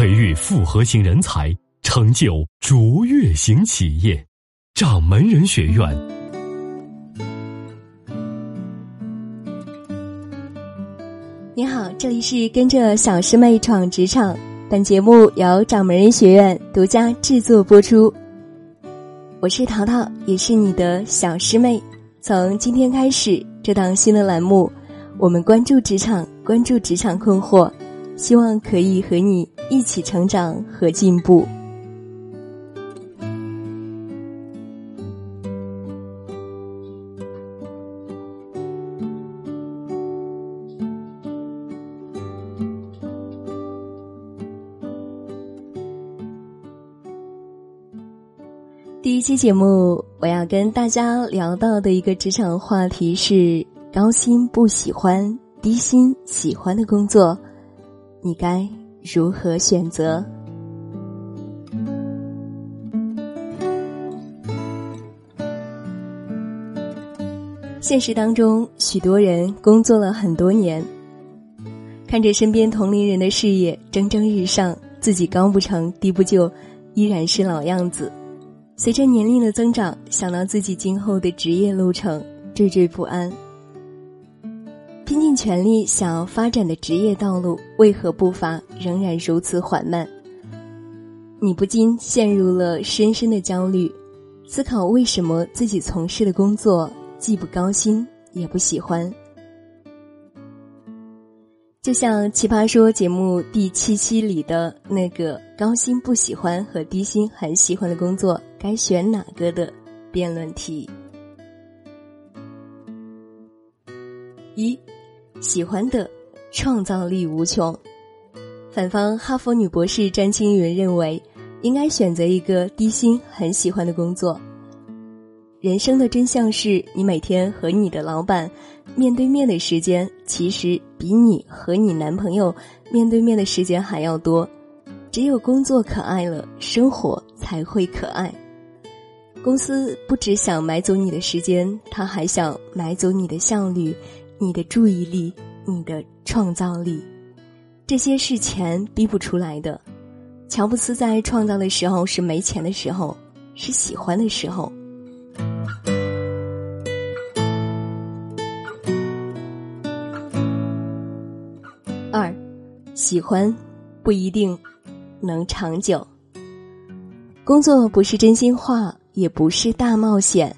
培育复合型人才，成就卓越型企业。掌门人学院。你好，这里是跟着小师妹闯职场。本节目由掌门人学院独家制作播出。我是淘淘，也是你的小师妹。从今天开始，这档新的栏目，我们关注职场，关注职场困惑，希望可以和你一起成长和进步。第一期节目，我要跟大家聊到的一个职场话题是：高薪不喜欢，低薪喜欢的工作，你该如何选择？现实当中，许多人工作了很多年，看着身边同龄人的事业蒸蒸日上，自己高不成低不就，依然是老样子。随着年龄的增长，想到自己今后的职业路程，惴惴不安。尽全力想要发展的职业道路，为何步伐仍然如此缓慢？你不禁陷入了深深的焦虑，思考为什么自己从事的工作既不高薪也不喜欢。就像《奇葩说》节目第七期里的那个高薪不喜欢和低薪很喜欢的工作，该选哪个的辩论题。一，喜欢的创造力无穷。反方哈佛女博士詹青云认为，应该选择一个低薪很喜欢的工作。人生的真相是你每天和你的老板面对面的时间，其实比你和你男朋友面对面的时间还要多。只有工作可爱了，生活才会可爱。公司不只想买走你的时间，他还想买走你的效率、你的注意力、你的创造力。这些是钱逼不出来的。乔布斯在创造的时候是没钱的时候，是喜欢的时候。二，喜欢不一定能长久。工作不是真心话，也不是大冒险。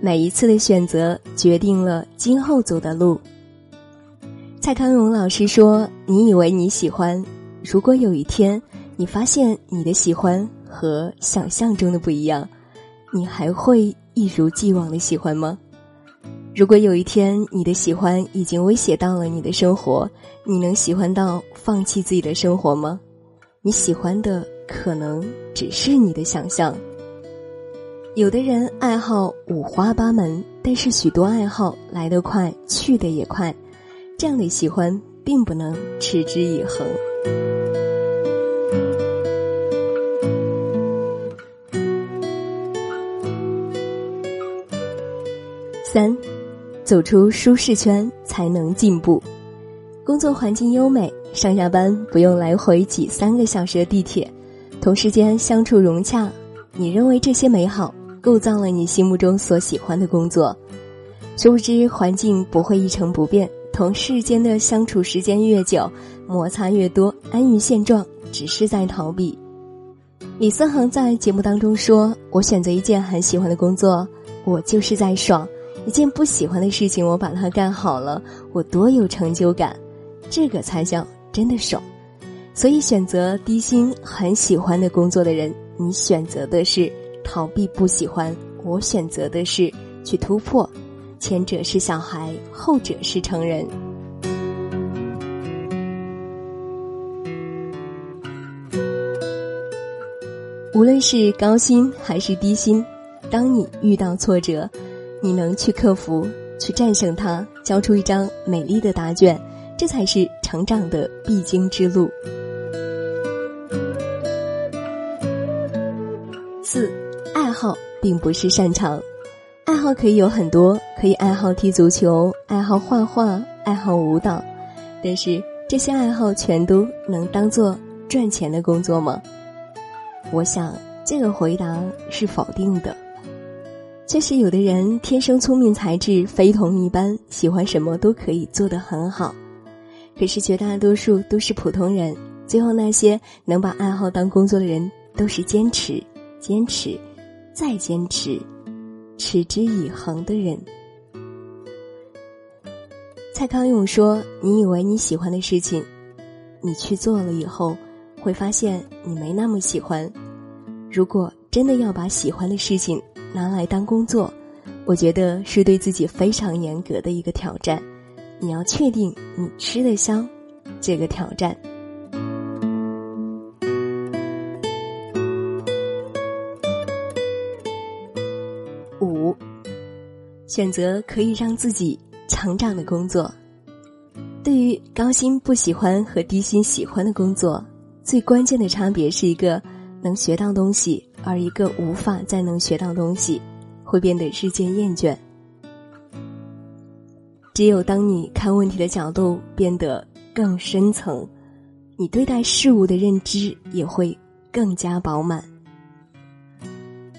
每一次的选择，决定了今后走的路。蔡康永老师说：“你以为你喜欢，如果有一天你发现你的喜欢和想象中的不一样，你还会一如既往的喜欢吗？”如果有一天你的喜欢已经威胁到了你的生活，你能喜欢到放弃自己的生活吗？你喜欢的可能只是你的想象。有的人爱好五花八门，但是许多爱好来得快，去得也快，这样的喜欢并不能持之以恒。三。走出舒适圈才能进步，工作环境优美，上下班不用来回挤三个小时的地铁，同事间相处融洽，你认为这些美好构造了你心目中所喜欢的工作，殊不知环境不会一成不变，同事间的相处时间越久，摩擦越多，安于现状只是在逃避。李思恒在节目当中说：“我选择一件很喜欢的工作，我就是在爽。”一件不喜欢的事情，我把它干好了，我多有成就感，这个才叫真的爽。所以，选择低薪很喜欢的工作的人，你选择的是逃避不喜欢，我选择的是去突破。前者是小孩，后者是成人。无论是高薪还是低薪，当你遇到挫折。你能去克服，去战胜它，交出一张美丽的答卷，这才是成长的必经之路。好并不是擅长，爱好可以有很多，可以爱好踢足球，爱好画画，爱好舞蹈，但是这些爱好全都能当做赚钱的工作吗？我想这个回答是否定的。确实，有的人天生聪明才智非同一般，喜欢什么都可以做得很好。可是绝大多数都是普通人。最后，那些能把爱好当工作的人，都是坚持、坚持、再坚持、持之以恒的人。蔡康永说：“你以为你喜欢的事情，你去做了以后，会发现你没那么喜欢。如果真的要把喜欢的事情拿来当工作，我觉得是对自己非常严格的一个挑战。你要确定你吃得消这个挑战。”选择可以让自己。成长的工作，对于高薪不喜欢和低薪喜欢的工作，最关键的差别是一个能学到东西，而一个无法再能学到东西，会变得日渐厌倦。只有当你看问题的角度变得更深层，你对待事物的认知也会更加饱满。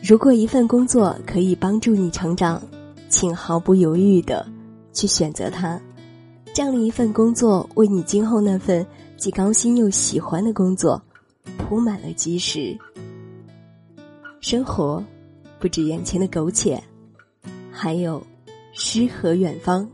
如果一份工作可以帮助你成长，请毫不犹豫的。去选择它，这样的一份工作，为你今后那份既高薪又喜欢的工作铺满了基石。生活不止眼前的苟且，还有诗和远方。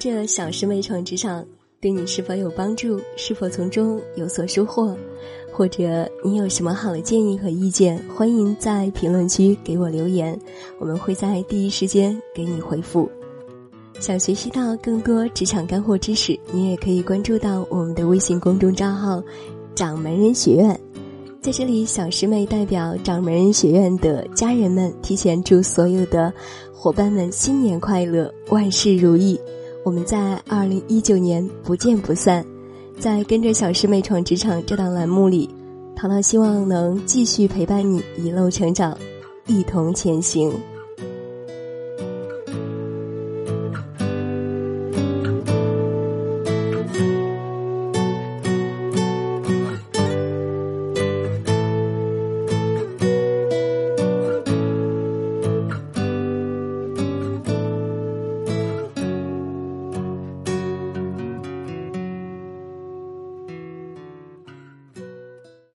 着小师妹闯职场，对你是否有帮助？是否从中有所收获？或者你有什么好的建议和意见？欢迎在评论区给我留言，我们会在第一时间给你回复。想学习到更多职场干货知识，你也可以关注到我们的微信公众账号“掌门人学院”。在这里，小师妹代表掌门人学院的家人们，提前祝所有的伙伴们新年快乐，万事如意。我们在二零一九年不见不散。在跟着小师妹闯职场这档栏目里，糖糖希望能继续陪伴你一路成长，一同前行。